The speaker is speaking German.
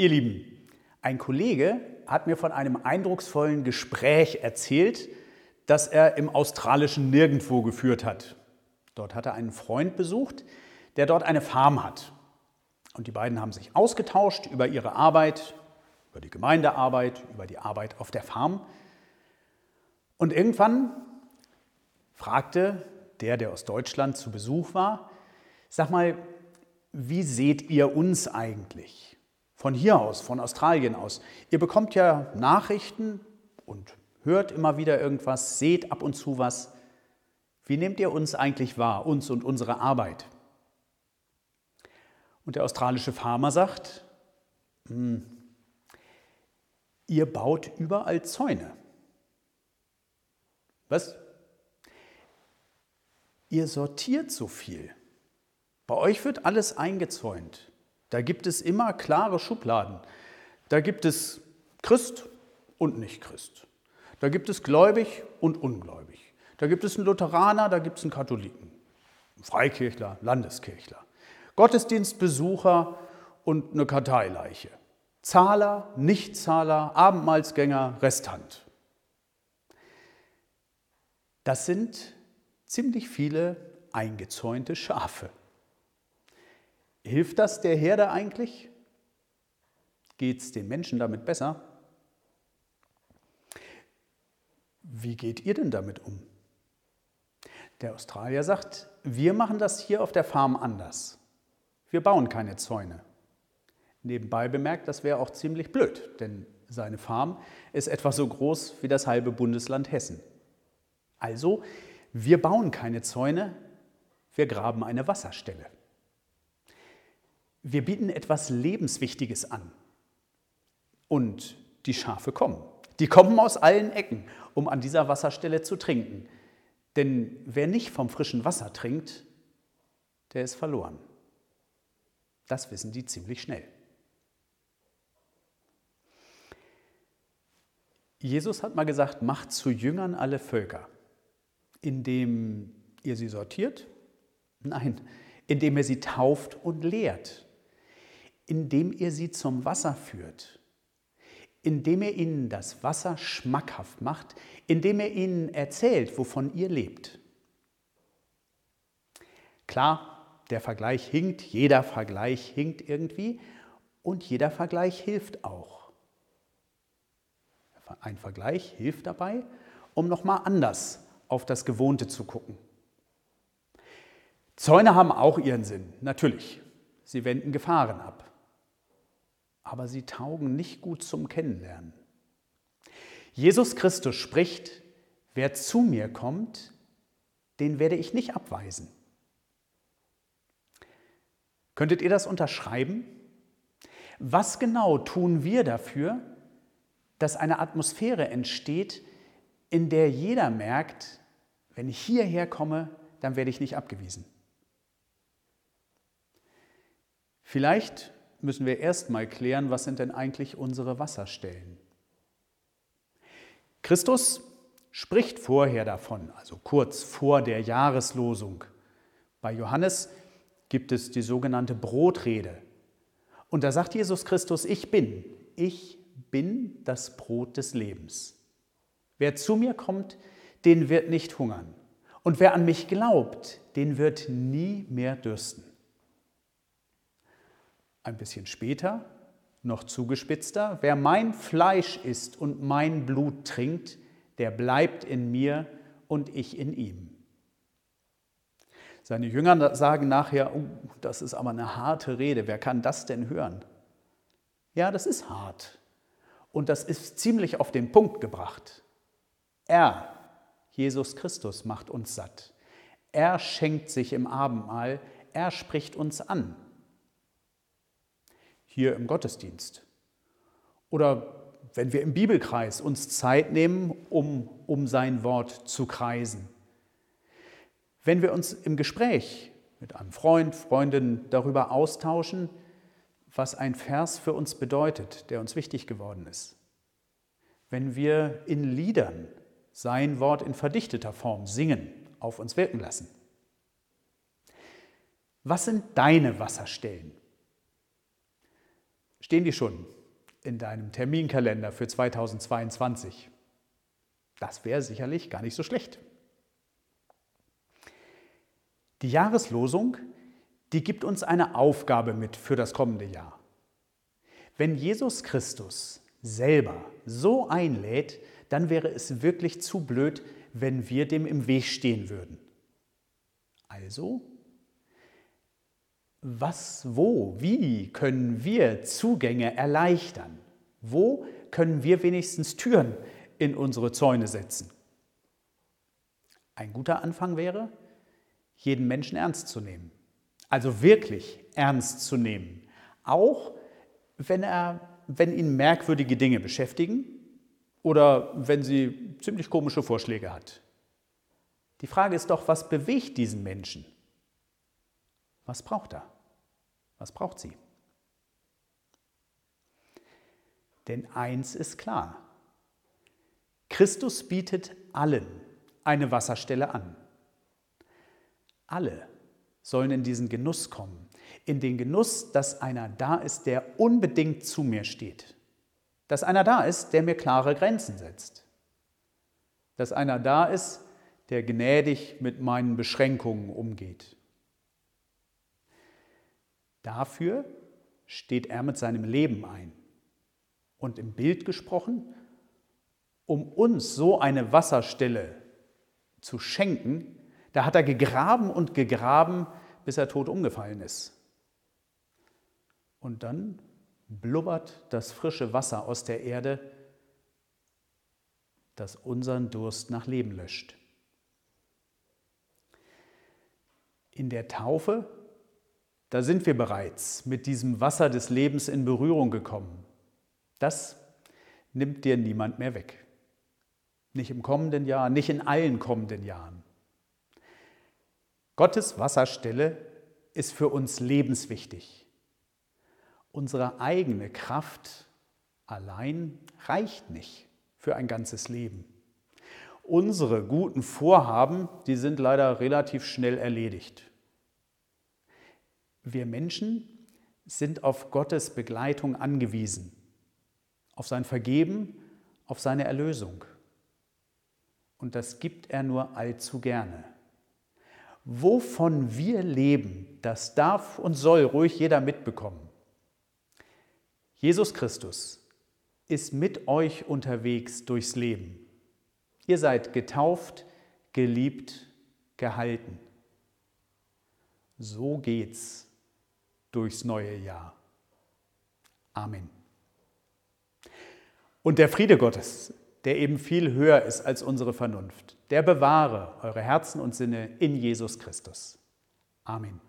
Ihr Lieben, ein Kollege hat mir von einem eindrucksvollen Gespräch erzählt, das er im australischen Nirgendwo geführt hat. Dort hat er einen Freund besucht, der dort eine Farm hat. Und die beiden haben sich ausgetauscht über ihre Arbeit, über die Gemeindearbeit, über die Arbeit auf der Farm. Und irgendwann fragte der, der aus Deutschland zu Besuch war, sag mal, wie seht ihr uns eigentlich? Von hier aus, von Australien aus. Ihr bekommt ja Nachrichten und hört immer wieder irgendwas, seht ab und zu was. Wie nehmt ihr uns eigentlich wahr, uns und unsere Arbeit? Und der australische Farmer sagt, hm, ihr baut überall Zäune. Was? Ihr sortiert so viel. Bei euch wird alles eingezäunt. Da gibt es immer klare Schubladen. Da gibt es Christ und Nicht-Christ. Da gibt es gläubig und ungläubig. Da gibt es einen Lutheraner, da gibt es einen Katholiken, einen Freikirchler, Landeskirchler, Gottesdienstbesucher und eine Karteileiche. Zahler, Nichtzahler, Abendmahlsgänger, Restant. Das sind ziemlich viele eingezäunte Schafe. Hilft das der Herde eigentlich? Geht es den Menschen damit besser? Wie geht ihr denn damit um? Der Australier sagt, wir machen das hier auf der Farm anders. Wir bauen keine Zäune. Nebenbei bemerkt, das wäre auch ziemlich blöd, denn seine Farm ist etwa so groß wie das halbe Bundesland Hessen. Also, wir bauen keine Zäune, wir graben eine Wasserstelle. Wir bieten etwas Lebenswichtiges an. Und die Schafe kommen. Die kommen aus allen Ecken, um an dieser Wasserstelle zu trinken. Denn wer nicht vom frischen Wasser trinkt, der ist verloren. Das wissen die ziemlich schnell. Jesus hat mal gesagt, macht zu Jüngern alle Völker, indem ihr sie sortiert? Nein, indem ihr sie tauft und lehrt indem ihr sie zum Wasser führt, indem ihr ihnen das Wasser schmackhaft macht, indem ihr ihnen erzählt, wovon ihr lebt. Klar, der Vergleich hinkt, jeder Vergleich hinkt irgendwie und jeder Vergleich hilft auch. Ein Vergleich hilft dabei, um nochmal anders auf das Gewohnte zu gucken. Zäune haben auch ihren Sinn, natürlich. Sie wenden Gefahren ab aber sie taugen nicht gut zum Kennenlernen. Jesus Christus spricht, wer zu mir kommt, den werde ich nicht abweisen. Könntet ihr das unterschreiben? Was genau tun wir dafür, dass eine Atmosphäre entsteht, in der jeder merkt, wenn ich hierher komme, dann werde ich nicht abgewiesen? Vielleicht müssen wir erstmal klären, was sind denn eigentlich unsere Wasserstellen. Christus spricht vorher davon, also kurz vor der Jahreslosung. Bei Johannes gibt es die sogenannte Brotrede. Und da sagt Jesus Christus, ich bin, ich bin das Brot des Lebens. Wer zu mir kommt, den wird nicht hungern. Und wer an mich glaubt, den wird nie mehr dürsten. Ein bisschen später, noch zugespitzter, wer mein Fleisch isst und mein Blut trinkt, der bleibt in mir und ich in ihm. Seine Jünger sagen nachher, oh, das ist aber eine harte Rede, wer kann das denn hören? Ja, das ist hart. Und das ist ziemlich auf den Punkt gebracht. Er, Jesus Christus, macht uns satt. Er schenkt sich im Abendmahl, er spricht uns an hier im Gottesdienst. Oder wenn wir im Bibelkreis uns Zeit nehmen, um um sein Wort zu kreisen. Wenn wir uns im Gespräch mit einem Freund, Freundin darüber austauschen, was ein Vers für uns bedeutet, der uns wichtig geworden ist. Wenn wir in Liedern sein Wort in verdichteter Form singen, auf uns wirken lassen. Was sind deine Wasserstellen? Stehen die schon in deinem Terminkalender für 2022? Das wäre sicherlich gar nicht so schlecht. Die Jahreslosung, die gibt uns eine Aufgabe mit für das kommende Jahr. Wenn Jesus Christus selber so einlädt, dann wäre es wirklich zu blöd, wenn wir dem im Weg stehen würden. Also, was, wo, wie können wir Zugänge erleichtern? Wo können wir wenigstens Türen in unsere Zäune setzen? Ein guter Anfang wäre, jeden Menschen ernst zu nehmen. Also wirklich ernst zu nehmen. Auch wenn, er, wenn ihn merkwürdige Dinge beschäftigen oder wenn sie ziemlich komische Vorschläge hat. Die Frage ist doch, was bewegt diesen Menschen? Was braucht er? Was braucht sie? Denn eins ist klar. Christus bietet allen eine Wasserstelle an. Alle sollen in diesen Genuss kommen, in den Genuss, dass einer da ist, der unbedingt zu mir steht, dass einer da ist, der mir klare Grenzen setzt, dass einer da ist, der gnädig mit meinen Beschränkungen umgeht. Dafür steht er mit seinem Leben ein. Und im Bild gesprochen, um uns so eine Wasserstelle zu schenken, da hat er gegraben und gegraben, bis er tot umgefallen ist. Und dann blubbert das frische Wasser aus der Erde, das unseren Durst nach Leben löscht. In der Taufe, da sind wir bereits mit diesem Wasser des Lebens in Berührung gekommen. Das nimmt dir niemand mehr weg. Nicht im kommenden Jahr, nicht in allen kommenden Jahren. Gottes Wasserstelle ist für uns lebenswichtig. Unsere eigene Kraft allein reicht nicht für ein ganzes Leben. Unsere guten Vorhaben, die sind leider relativ schnell erledigt. Wir Menschen sind auf Gottes Begleitung angewiesen, auf sein Vergeben, auf seine Erlösung. Und das gibt er nur allzu gerne. Wovon wir leben, das darf und soll ruhig jeder mitbekommen. Jesus Christus ist mit euch unterwegs durchs Leben. Ihr seid getauft, geliebt, gehalten. So geht's durchs neue Jahr. Amen. Und der Friede Gottes, der eben viel höher ist als unsere Vernunft, der bewahre eure Herzen und Sinne in Jesus Christus. Amen.